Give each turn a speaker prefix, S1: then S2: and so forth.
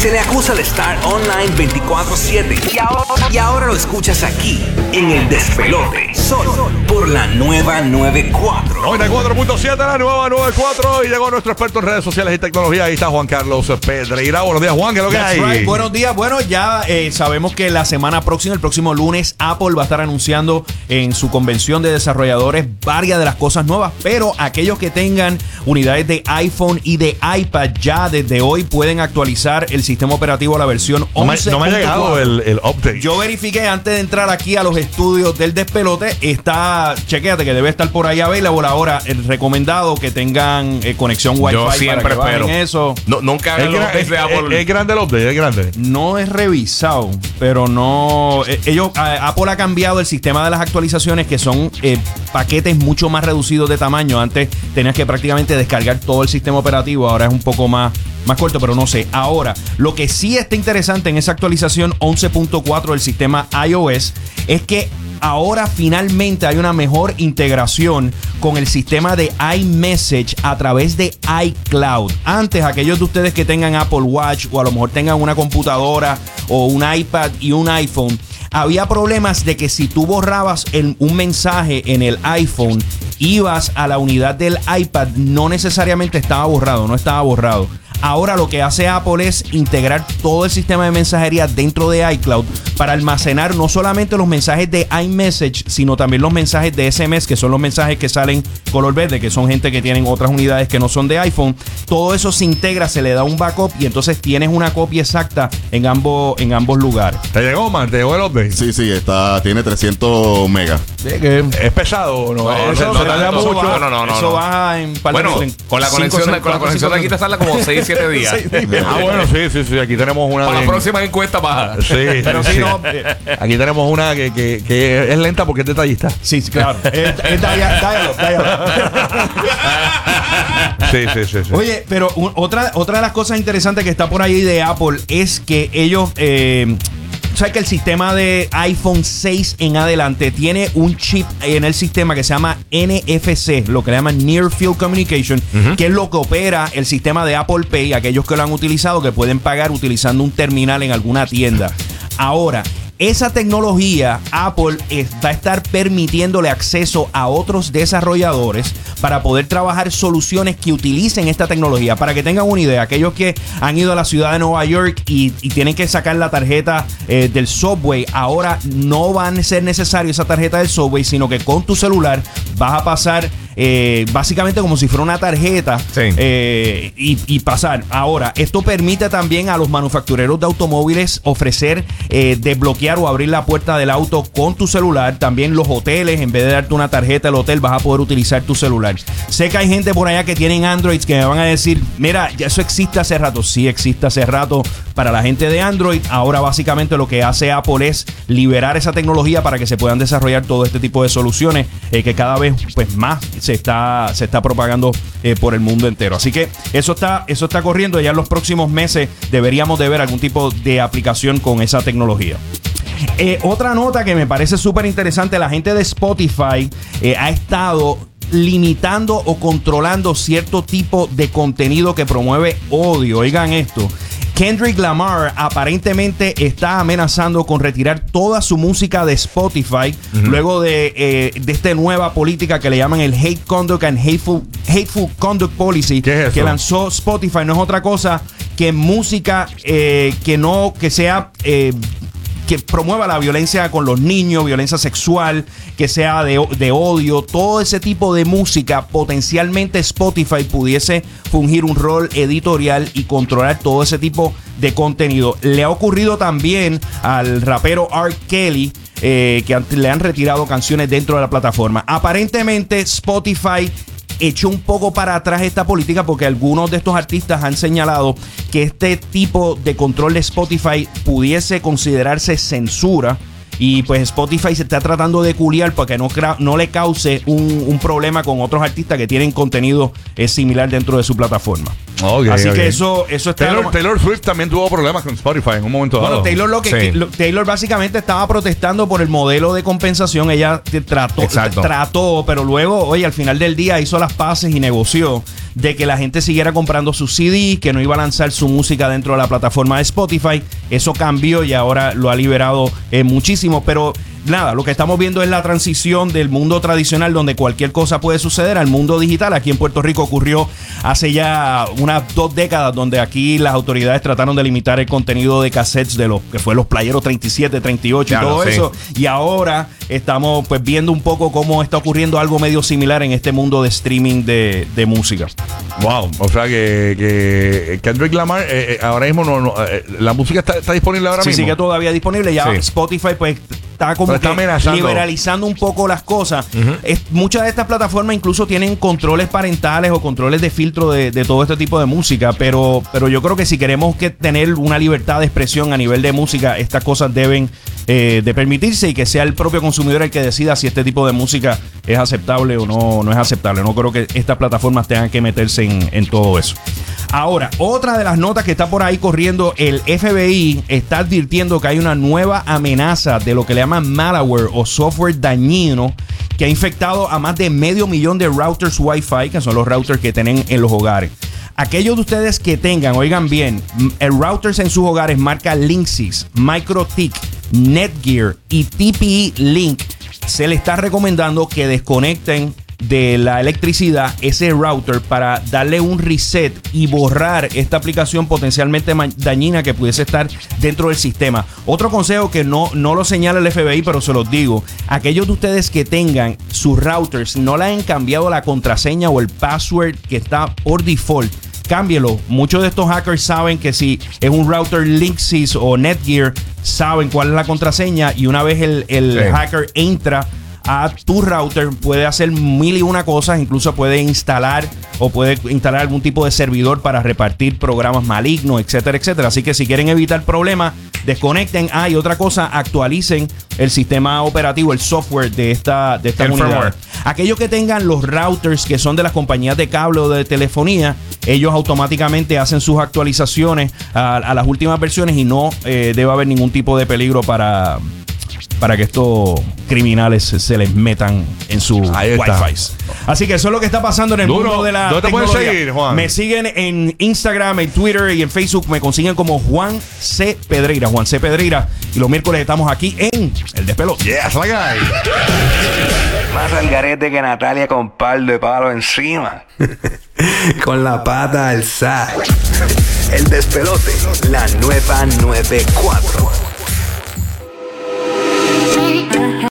S1: Se le acusa de estar online 24-7 y ahora, y ahora lo escuchas aquí, en el despelote, solo por la nueva 94.
S2: 94.7, la nueva 94. Y llegó nuestro experto en redes sociales y tecnología. Ahí está Juan Carlos Pedreira. Buenos días, Juan. ¿Qué es lo que
S3: That's
S2: hay?
S3: right. Buenos días. Bueno, ya eh, sabemos que la semana próxima, el próximo lunes, Apple va a estar anunciando en su convención de desarrolladores varias de las cosas nuevas. Pero aquellos que tengan unidades de iPhone y de iPad ya desde hoy pueden actualizar el sistema operativo a la versión
S2: No me,
S3: 11.
S2: no me ha llegado el, el update.
S3: Yo verifiqué antes de entrar aquí a los estudios del despelote. Está, chequéate que debe estar por ahí available ahora. El recomendado que tengan eh, conexión Wi-Fi.
S4: Yo
S3: para
S4: siempre
S3: que
S4: espero.
S3: eso.
S4: No, nunca
S2: es,
S4: hagan los
S2: gra-
S4: updates de
S2: es-
S4: Apple.
S2: es- es grande el update, es grande.
S3: No es revisado, pero no. eh, Ellos, Apple ha cambiado el sistema de las actualizaciones que son eh, paquetes mucho más reducidos de tamaño. Antes tenías que prácticamente descargar todo el sistema operativo, ahora es un poco más, más corto, pero no sé. Ahora, lo que sí está interesante en esa actualización 11.4 del sistema iOS es que ahora finalmente hay una mejor integración con el sistema de iMessage a través de iCloud. Antes, aquellos de ustedes que tengan Apple Watch o a lo mejor tengan una computadora o un iPad y un iPhone, había problemas de que si tú borrabas un mensaje en el iPhone, ibas a la unidad del iPad, no necesariamente estaba borrado, no estaba borrado. Ahora lo que hace Apple es integrar todo el sistema de mensajería dentro de iCloud para almacenar no solamente los mensajes de iMessage, sino también los mensajes de SMS, que son los mensajes que salen color verde, que son gente que tienen otras unidades que no son de iPhone. Todo eso se integra, se le da un backup y entonces tienes una copia exacta en ambos, en ambos lugares.
S2: ¿Te llegó, man? ¿Te llegó el update?
S5: Sí, sí, está, tiene 300 megas.
S2: ¿Es pesado o no?
S4: No,
S2: Eso
S4: no, no,
S2: tarda
S4: no,
S2: mucho.
S4: no, no, no, no,
S3: Eso
S4: no.
S3: baja en par de
S4: Bueno,
S3: en
S4: con la conexión, con la conexión de aquí te sale como 6, 7 días.
S2: Ah, bueno, sí, sí, sí. Aquí tenemos una.
S4: Para la
S2: bien-
S4: próxima encuesta baja.
S2: Sí,
S3: Pero
S2: sí,
S3: no,
S2: Aquí tenemos una que, que, que es lenta porque es detallista.
S3: Sí, sí, claro. Es, es dia- dialogue, dialogue.
S2: Sí, sí, sí. sí.
S3: Oye, pero un- otra, otra de las cosas interesantes que está por ahí de Apple es que ellos. Eh, ¿Sabes que el sistema de iPhone 6 en adelante tiene un chip en el sistema que se llama NFC, lo que le llaman Near Field Communication, que es lo que opera el sistema de Apple Pay, aquellos que lo han utilizado, que pueden pagar utilizando un terminal en alguna tienda. Ahora, esa tecnología, Apple va a estar permitiéndole acceso a otros desarrolladores para poder trabajar soluciones que utilicen esta tecnología. Para que tengan una idea, aquellos que han ido a la ciudad de Nueva York y, tienen que sacar la tarjeta eh, del subway, ahora no va a ser necesario esa tarjeta del subway, sino que con tu celular vas a pasar eh, básicamente como si fuera una tarjeta
S4: Sí.
S3: eh, y, y pasar. Ahora, esto permite también a los manufactureros de automóviles ofrecer eh, desbloquear o abrir la puerta del auto con tu celular. También los hoteles, en vez de darte una tarjeta del hotel, vas a poder utilizar tu celular. Sé que hay gente por allá que tienen Androids que me van a decir, mira, ya eso existe hace rato. Sí, existe hace rato para la gente de Android. Ahora básicamente lo que hace Apple es liberar esa tecnología para que se puedan desarrollar todo este tipo de soluciones eh, que cada vez pues más se está, se está propagando eh, por el mundo entero. Así que eso está, eso está corriendo. Ya en los próximos meses deberíamos de ver algún tipo de aplicación con esa tecnología. Eh, otra nota que me parece súper interesante, la gente de Spotify eh, ha estado limitando o controlando cierto tipo de contenido que promueve odio. Oigan esto. Kendrick Lamar aparentemente está amenazando con retirar toda su música de Spotify luego de, eh, de esta nueva política que le llaman el Hate Conduct and Hateful, Hateful Conduct Policy que lanzó Spotify. No es otra cosa que música eh, que no, que sea... eh, que promueva la violencia con los niños, violencia sexual, que sea de, odio, todo ese tipo de música, potencialmente Spotify pudiese fungir un rol editorial y controlar todo ese tipo de contenido. Le ha ocurrido también al rapero R. Kelly. eh, que le han retirado canciones dentro de la plataforma. Aparentemente Spotify echó un poco para atrás esta política porque algunos de estos artistas han señalado que este tipo de control de Spotify pudiese considerarse censura. Y pues Spotify se está tratando de culiar para que no, no le cause un, un problema con otros artistas que tienen contenido eh, similar dentro de su plataforma.
S2: Ok,
S3: Así que eso, eso está.
S2: Taylor, Taylor Swift también tuvo problemas con Spotify en un momento
S3: Bueno,
S2: dado.
S3: Taylor lo que
S4: Sí.
S3: lo- Taylor básicamente estaba protestando por el modelo de compensación. Ella te- trató,
S4: Exacto.
S3: trató, pero luego, oye, al final del día hizo las paces y negoció de que la gente siguiera comprando sus CD, que no iba a lanzar su música dentro de la plataforma de Spotify. Eso cambió y ahora lo ha liberado eh, muchísimo, pero nada, lo que estamos viendo es la transición del mundo tradicional donde cualquier cosa puede suceder al mundo digital. Aquí en Puerto Rico ocurrió hace ya unas dos décadas donde aquí las autoridades trataron de limitar el contenido de cassettes de los que fue los playeros 37, 38 y todo eso. Y ahora estamos pues viendo un poco cómo está ocurriendo algo medio similar en este mundo de streaming de, de música.
S2: Wow, o sea que, que Kendrick Lamar eh, eh, ahora mismo no, no, eh, la música está, está disponible ahora
S3: Sí,
S2: mismo.
S3: sigue todavía disponible. Ya
S4: Sí.
S3: Spotify, pues, está como
S2: está
S3: que liberalizando un poco las cosas. Es- muchas de estas plataformas incluso tienen controles parentales o controles de filtro de, de todo este tipo de música. Pero, pero yo creo que si queremos que tener una libertad de expresión a nivel de música, estas cosas deben eh, de permitirse y que sea el propio consumidor el que decida si este tipo de música es aceptable o no, no es aceptable. No creo que estas plataformas tengan que meterse en, en todo eso. Ahora, otra de las notas que está por ahí corriendo, el FBI está advirtiendo que hay una nueva amenaza de lo que le llaman malware o software dañino que ha infectado a más de medio millón de routers Wi-Fi, que son los routers que tienen en los hogares. Aquellos de ustedes que tengan, oigan bien, el routers en sus hogares marca Linksys, MicroTik, Netgear y TPE Link, se le está recomendando que desconecten de la electricidad ese router para darle un reset y borrar esta aplicación potencialmente dañina que pudiese estar dentro del sistema. Otro consejo que no, no lo señala el FBI, pero se los digo, aquellos de ustedes que tengan sus routers, no le han cambiado la contraseña o el password que está por default. Cámbielo. Muchos de estos hackers saben que si es un router Linksys o Netgear, saben cuál es la contraseña y una vez el, el
S4: Sí.
S3: hacker entra a tu router, puede hacer mil y una cosas, incluso puede instalar o puede instalar algún tipo de servidor para repartir programas malignos, etcétera, etcétera. Así que si quieren evitar problemas, desconecten. Ah, y otra cosa, actualicen el sistema operativo, el software de esta, de esta
S4: El
S3: unidad.
S4: firmware.
S3: Aquellos que tengan los routers que son de las compañías de cable o de telefonía, ellos automáticamente hacen sus actualizaciones a, a las últimas versiones y no eh, debe haber ningún tipo de peligro para, para que estos criminales se, se les metan en su. Wi-Fi. Así que eso es lo que está pasando en el
S2: Duro.
S3: mundo de la
S2: ¿Dónde te pueden seguir, Juan?
S3: Me siguen en Instagram, en Twitter y en Facebook. Me consiguen como Juan C. Pedreira. Juan C. Pedreira. Y los miércoles estamos aquí en El Despelote.
S2: Yes,
S1: garete que Natalia con par de palo encima. con la pata alzada. El despelote. La nueva 94.